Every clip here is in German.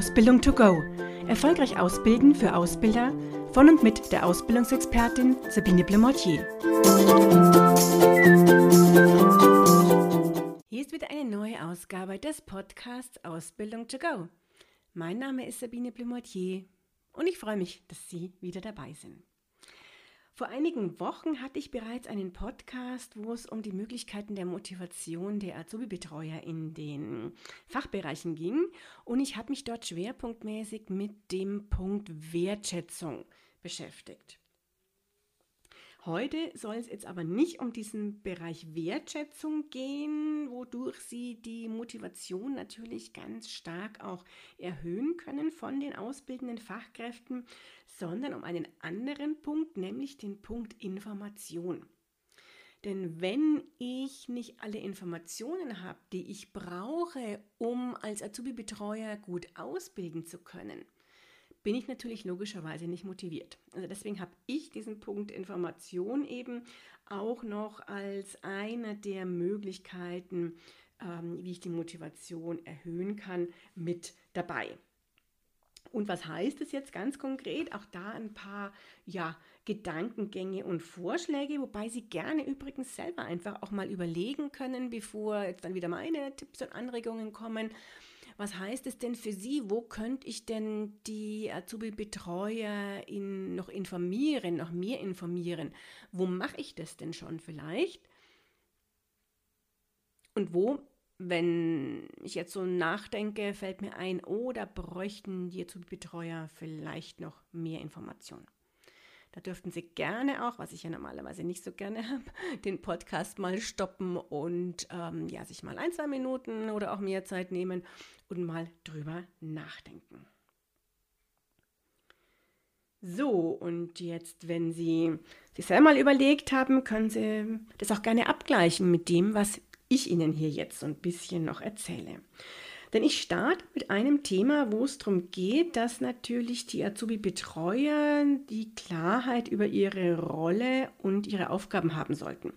Ausbildung to go. Erfolgreich ausbilden für Ausbilder von und mit der Ausbildungsexpertin Sabine Blemortier. Hier ist wieder eine neue Ausgabe des Podcasts Ausbildung to go. Mein Name ist Sabine Blemortier und ich freue mich, dass Sie wieder dabei sind. Vor einigen Wochen hatte ich bereits einen Podcast, wo es um die Möglichkeiten der Motivation der Azubi-Betreuer in den Fachbereichen ging. Und ich habe mich dort schwerpunktmäßig mit dem Punkt Wertschätzung beschäftigt. Heute soll es jetzt aber nicht um diesen Bereich Wertschätzung gehen, wodurch Sie die Motivation natürlich ganz stark auch erhöhen können von den ausbildenden Fachkräften, sondern um einen anderen Punkt, nämlich den Punkt Information. Denn wenn ich nicht alle Informationen habe, die ich brauche, um als Azubi-Betreuer gut ausbilden zu können, bin ich natürlich logischerweise nicht motiviert. Also deswegen habe ich diesen Punkt Information eben auch noch als eine der Möglichkeiten, ähm, wie ich die Motivation erhöhen kann, mit dabei. Und was heißt es jetzt ganz konkret? Auch da ein paar ja, Gedankengänge und Vorschläge, wobei Sie gerne übrigens selber einfach auch mal überlegen können, bevor jetzt dann wieder meine Tipps und Anregungen kommen was heißt es denn für Sie? Wo könnte ich denn die Azubi-Betreuer in, noch informieren, noch mehr informieren? Wo mache ich das denn schon vielleicht? Und wo, wenn ich jetzt so nachdenke, fällt mir ein, oh, bräuchten die Azubi-Betreuer vielleicht noch mehr Informationen. Da dürften Sie gerne auch, was ich ja normalerweise nicht so gerne habe, den Podcast mal stoppen und ähm, ja, sich mal ein, zwei Minuten oder auch mehr Zeit nehmen und mal drüber nachdenken. So, und jetzt, wenn Sie sich selber mal überlegt haben, können Sie das auch gerne abgleichen mit dem, was ich Ihnen hier jetzt so ein bisschen noch erzähle. Denn ich starte mit einem Thema, wo es darum geht, dass natürlich die Azubi-Betreuer die Klarheit über ihre Rolle und ihre Aufgaben haben sollten.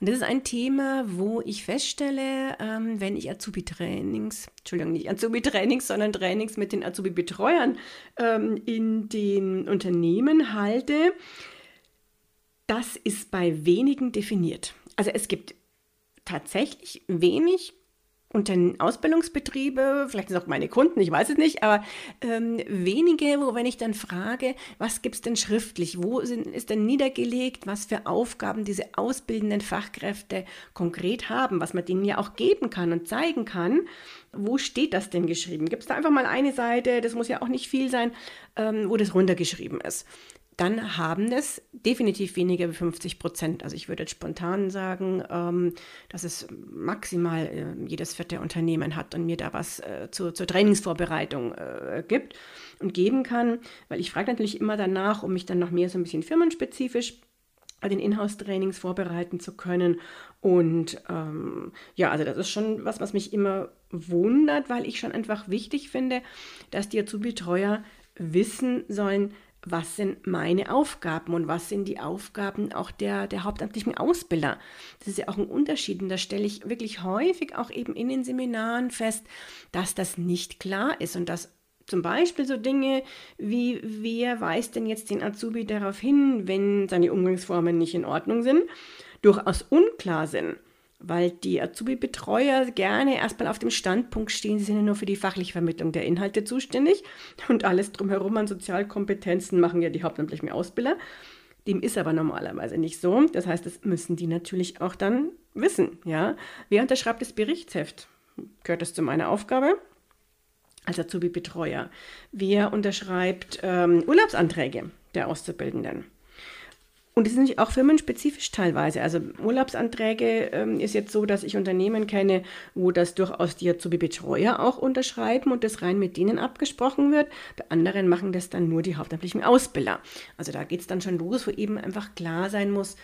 Und das ist ein Thema, wo ich feststelle, ähm, wenn ich Azubi-Trainings, Entschuldigung, nicht Azubi-Trainings, sondern Trainings mit den Azubi-Betreuern ähm, in den Unternehmen halte, das ist bei wenigen definiert. Also es gibt tatsächlich wenig unter Ausbildungsbetriebe, vielleicht sind es auch meine Kunden, ich weiß es nicht, aber ähm, wenige, wo wenn ich dann frage, was gibt es denn schriftlich, wo sind, ist denn niedergelegt, was für Aufgaben diese ausbildenden Fachkräfte konkret haben, was man denen ja auch geben kann und zeigen kann, wo steht das denn geschrieben? Gibt es da einfach mal eine Seite, das muss ja auch nicht viel sein, ähm, wo das runtergeschrieben ist dann haben es definitiv weniger wie 50 Prozent. Also ich würde jetzt spontan sagen, ähm, dass es maximal äh, jedes vierte Unternehmen hat und mir da was äh, zu, zur Trainingsvorbereitung äh, gibt und geben kann, weil ich frage natürlich immer danach, um mich dann noch mehr so ein bisschen firmenspezifisch bei den Inhouse-Trainings vorbereiten zu können. Und ähm, ja, also das ist schon was, was mich immer wundert, weil ich schon einfach wichtig finde, dass die Azubi-Treuer wissen sollen, was sind meine Aufgaben und was sind die Aufgaben auch der, der hauptamtlichen Ausbilder. Das ist ja auch ein Unterschied und da stelle ich wirklich häufig auch eben in den Seminaren fest, dass das nicht klar ist und dass zum Beispiel so Dinge wie, wer weist denn jetzt den Azubi darauf hin, wenn seine Umgangsformen nicht in Ordnung sind, durchaus unklar sind weil die Azubi-Betreuer gerne erstmal auf dem Standpunkt stehen, sie sind ja nur für die fachliche Vermittlung der Inhalte zuständig und alles drumherum an Sozialkompetenzen machen ja die hauptamtlichen Ausbilder. Dem ist aber normalerweise nicht so. Das heißt, das müssen die natürlich auch dann wissen. Ja? Wer unterschreibt das Berichtsheft? Gehört das zu meiner Aufgabe? Als Azubi-Betreuer. Wer unterschreibt ähm, Urlaubsanträge der Auszubildenden? Und es sind auch firmenspezifisch teilweise. Also Urlaubsanträge ähm, ist jetzt so, dass ich Unternehmen kenne, wo das durchaus die Azubi-Betreuer auch unterschreiben und das rein mit denen abgesprochen wird. Bei anderen machen das dann nur die hauptamtlichen Ausbilder. Also da geht es dann schon los, wo eben einfach klar sein muss,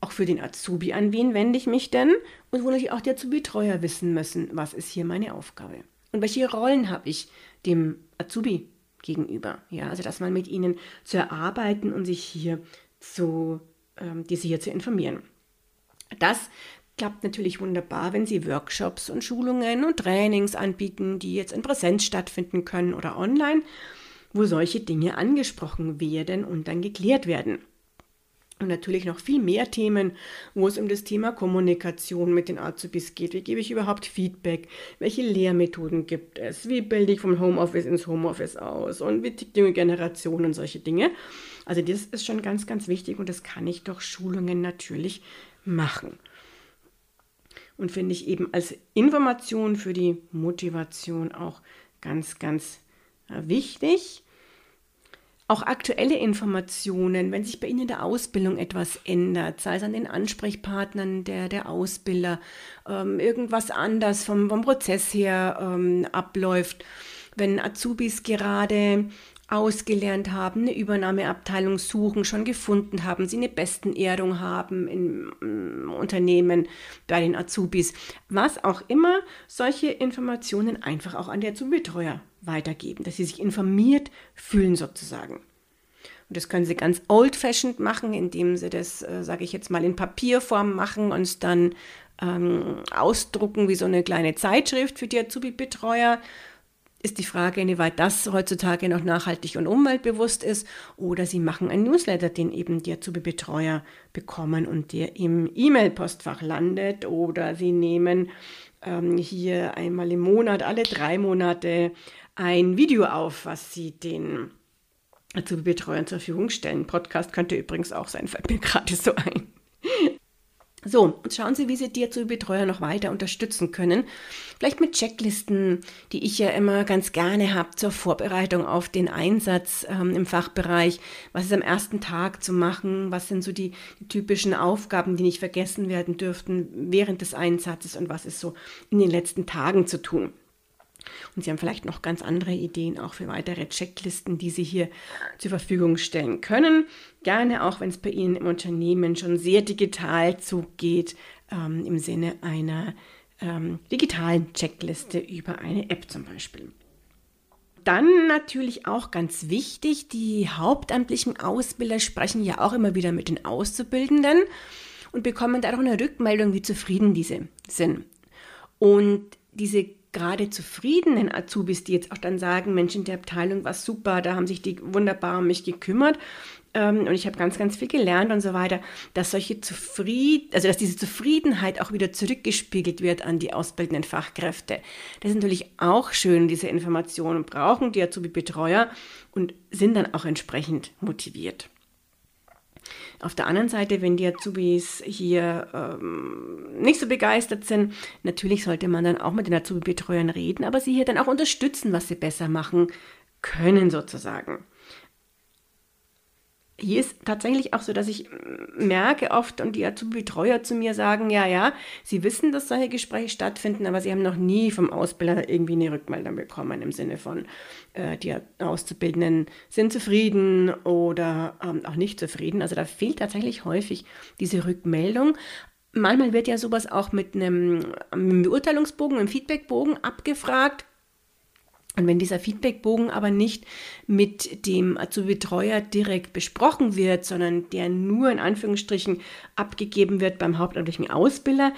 auch für den Azubi, an wen wende ich mich denn? Und wo natürlich auch die Azubi-Betreuer wissen müssen, was ist hier meine Aufgabe? Und welche Rollen habe ich dem Azubi gegenüber? Ja, also dass man mit ihnen zu erarbeiten und sich hier zu, ähm, diese hier zu informieren. Das klappt natürlich wunderbar, wenn Sie Workshops und Schulungen und Trainings anbieten, die jetzt in Präsenz stattfinden können oder online, wo solche Dinge angesprochen werden und dann geklärt werden. Und natürlich noch viel mehr Themen, wo es um das Thema Kommunikation mit den Azubis geht. Wie gebe ich überhaupt Feedback? Welche Lehrmethoden gibt es? Wie bilde ich vom Homeoffice ins Homeoffice aus? Und wie tickt junge Generation und solche Dinge? Also das ist schon ganz, ganz wichtig und das kann ich durch Schulungen natürlich machen. Und finde ich eben als Information für die Motivation auch ganz, ganz äh, wichtig. Auch aktuelle Informationen, wenn sich bei Ihnen in der Ausbildung etwas ändert, sei es an den Ansprechpartnern der, der Ausbilder, ähm, irgendwas anders vom, vom Prozess her ähm, abläuft, wenn Azubis gerade ausgelernt haben, eine Übernahmeabteilung suchen, schon gefunden haben, sie eine Bestenehrung haben im, im Unternehmen bei den Azubis, was auch immer, solche Informationen einfach auch an die Azubi-Betreuer weitergeben, dass sie sich informiert fühlen sozusagen. Und das können sie ganz old-fashioned machen, indem sie das, äh, sage ich jetzt mal, in Papierform machen und es dann ähm, ausdrucken wie so eine kleine Zeitschrift für die Azubi-Betreuer. Ist die Frage, inwieweit das heutzutage noch nachhaltig und umweltbewusst ist. Oder sie machen einen Newsletter, den eben die Azubi-Betreuer bekommen und der im E-Mail-Postfach landet. Oder sie nehmen ähm, hier einmal im Monat, alle drei Monate ein Video auf, was Sie den Azubi-Betreuern zur Verfügung stellen. Podcast könnte übrigens auch sein, fällt mir gerade so ein. So, und schauen Sie, wie Sie die Azubi-Betreuer noch weiter unterstützen können. Vielleicht mit Checklisten, die ich ja immer ganz gerne habe zur Vorbereitung auf den Einsatz ähm, im Fachbereich. Was ist am ersten Tag zu machen? Was sind so die, die, typischen Aufgaben, die nicht vergessen werden dürften während des Einsatzes? Und was ist so in den letzten Tagen zu tun? Und Sie haben vielleicht noch ganz andere Ideen auch für weitere Checklisten, die Sie hier zur Verfügung stellen können. Gerne auch, wenn es bei Ihnen im Unternehmen schon sehr digital zugeht, ähm, im Sinne einer ähm, digitalen Checkliste über eine App zum Beispiel. Dann natürlich auch ganz wichtig, die hauptamtlichen Ausbilder sprechen ja auch immer wieder mit den Auszubildenden und bekommen dadurch eine Rückmeldung, wie zufrieden diese sind. Und diese gerade zufriedenen Azubis, die jetzt auch dann sagen, Mensch, in der Abteilung war super, da haben sich die wunderbar um mich gekümmert ähm, und ich habe ganz, ganz viel gelernt und so weiter, dass solche Zufrieden, also dass diese Zufriedenheit auch wieder zurückgespiegelt wird an die ausbildenden Fachkräfte. Das ist natürlich auch schön, diese Informationen brauchen die Azubi-Betreuer und sind dann auch entsprechend motiviert. Auf der anderen Seite, wenn die Azubis hier ähm, nicht so begeistert sind, natürlich sollte man dann auch mit den Azubi-Betreuern reden, aber sie hier dann auch unterstützen, was sie besser machen können sozusagen hier ist tatsächlich auch so, dass ich merke oft und die Azubi-Betreuer zu mir sagen, ja, ja, sie wissen, dass solche Gespräche stattfinden, aber sie haben noch nie vom Ausbilder irgendwie eine Rückmeldung bekommen im Sinne von, äh, die Auszubildenden sind zufrieden oder ähm, auch nicht zufrieden. Also da fehlt tatsächlich häufig diese Rückmeldung. Manchmal wird ja sowas auch mit einem, einem Beurteilungsbogen, einem Feedbackbogen abgefragt und wenn dieser Feedbackbogen aber nicht mit dem Azubi-Betreuer direkt besprochen wird, sondern der nur in Anführungsstrichen abgegeben wird beim hauptamtlichen Ausbilder,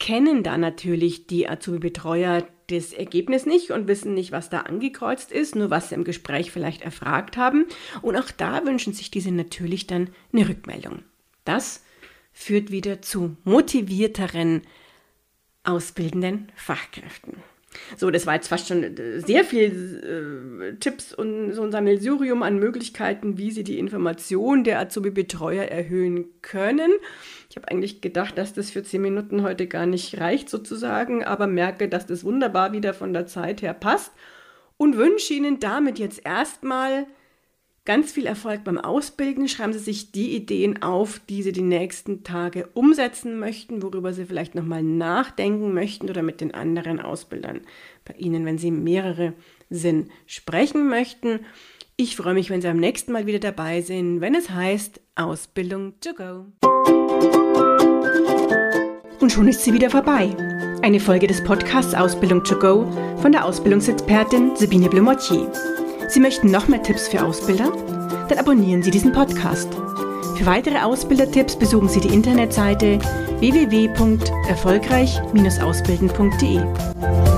kennen da natürlich die Azubi-Betreuer das Ergebnis nicht und wissen nicht, was da angekreuzt ist, nur was sie im Gespräch vielleicht erfragt haben. Und auch da wünschen sich diese natürlich dann eine Rückmeldung. Das führt wieder zu motivierteren ausbildenden Fachkräften. So, das war jetzt fast schon äh, sehr viel äh, Tipps und so ein Sammelsurium an Möglichkeiten, wie Sie die Information der Azubi-Betreuer erhöhen können. Ich habe eigentlich gedacht, dass das für zehn Minuten heute gar nicht reicht sozusagen, aber merke, dass das wunderbar wieder von der Zeit her passt und wünsche Ihnen damit jetzt erstmal Ganz viel Erfolg beim Ausbilden. Schreiben Sie sich die Ideen auf, die Sie die nächsten Tage umsetzen möchten, worüber Sie vielleicht nochmal nachdenken möchten oder mit den anderen Ausbildern bei Ihnen, wenn Sie mehrere sind, sprechen möchten. Ich freue mich, wenn Sie am nächsten Mal wieder dabei sind, wenn es heißt Ausbildung to go. Und schon ist sie wieder vorbei. Eine Folge des Podcasts Ausbildung to go von der Ausbildungsexpertin Sabine Blumotier. Sie möchten noch mehr Tipps für Ausbilder? Dann abonnieren Sie diesen Podcast. Für weitere Ausbildertipps besuchen Sie die Internetseite www.erfolgreich-ausbilden.de.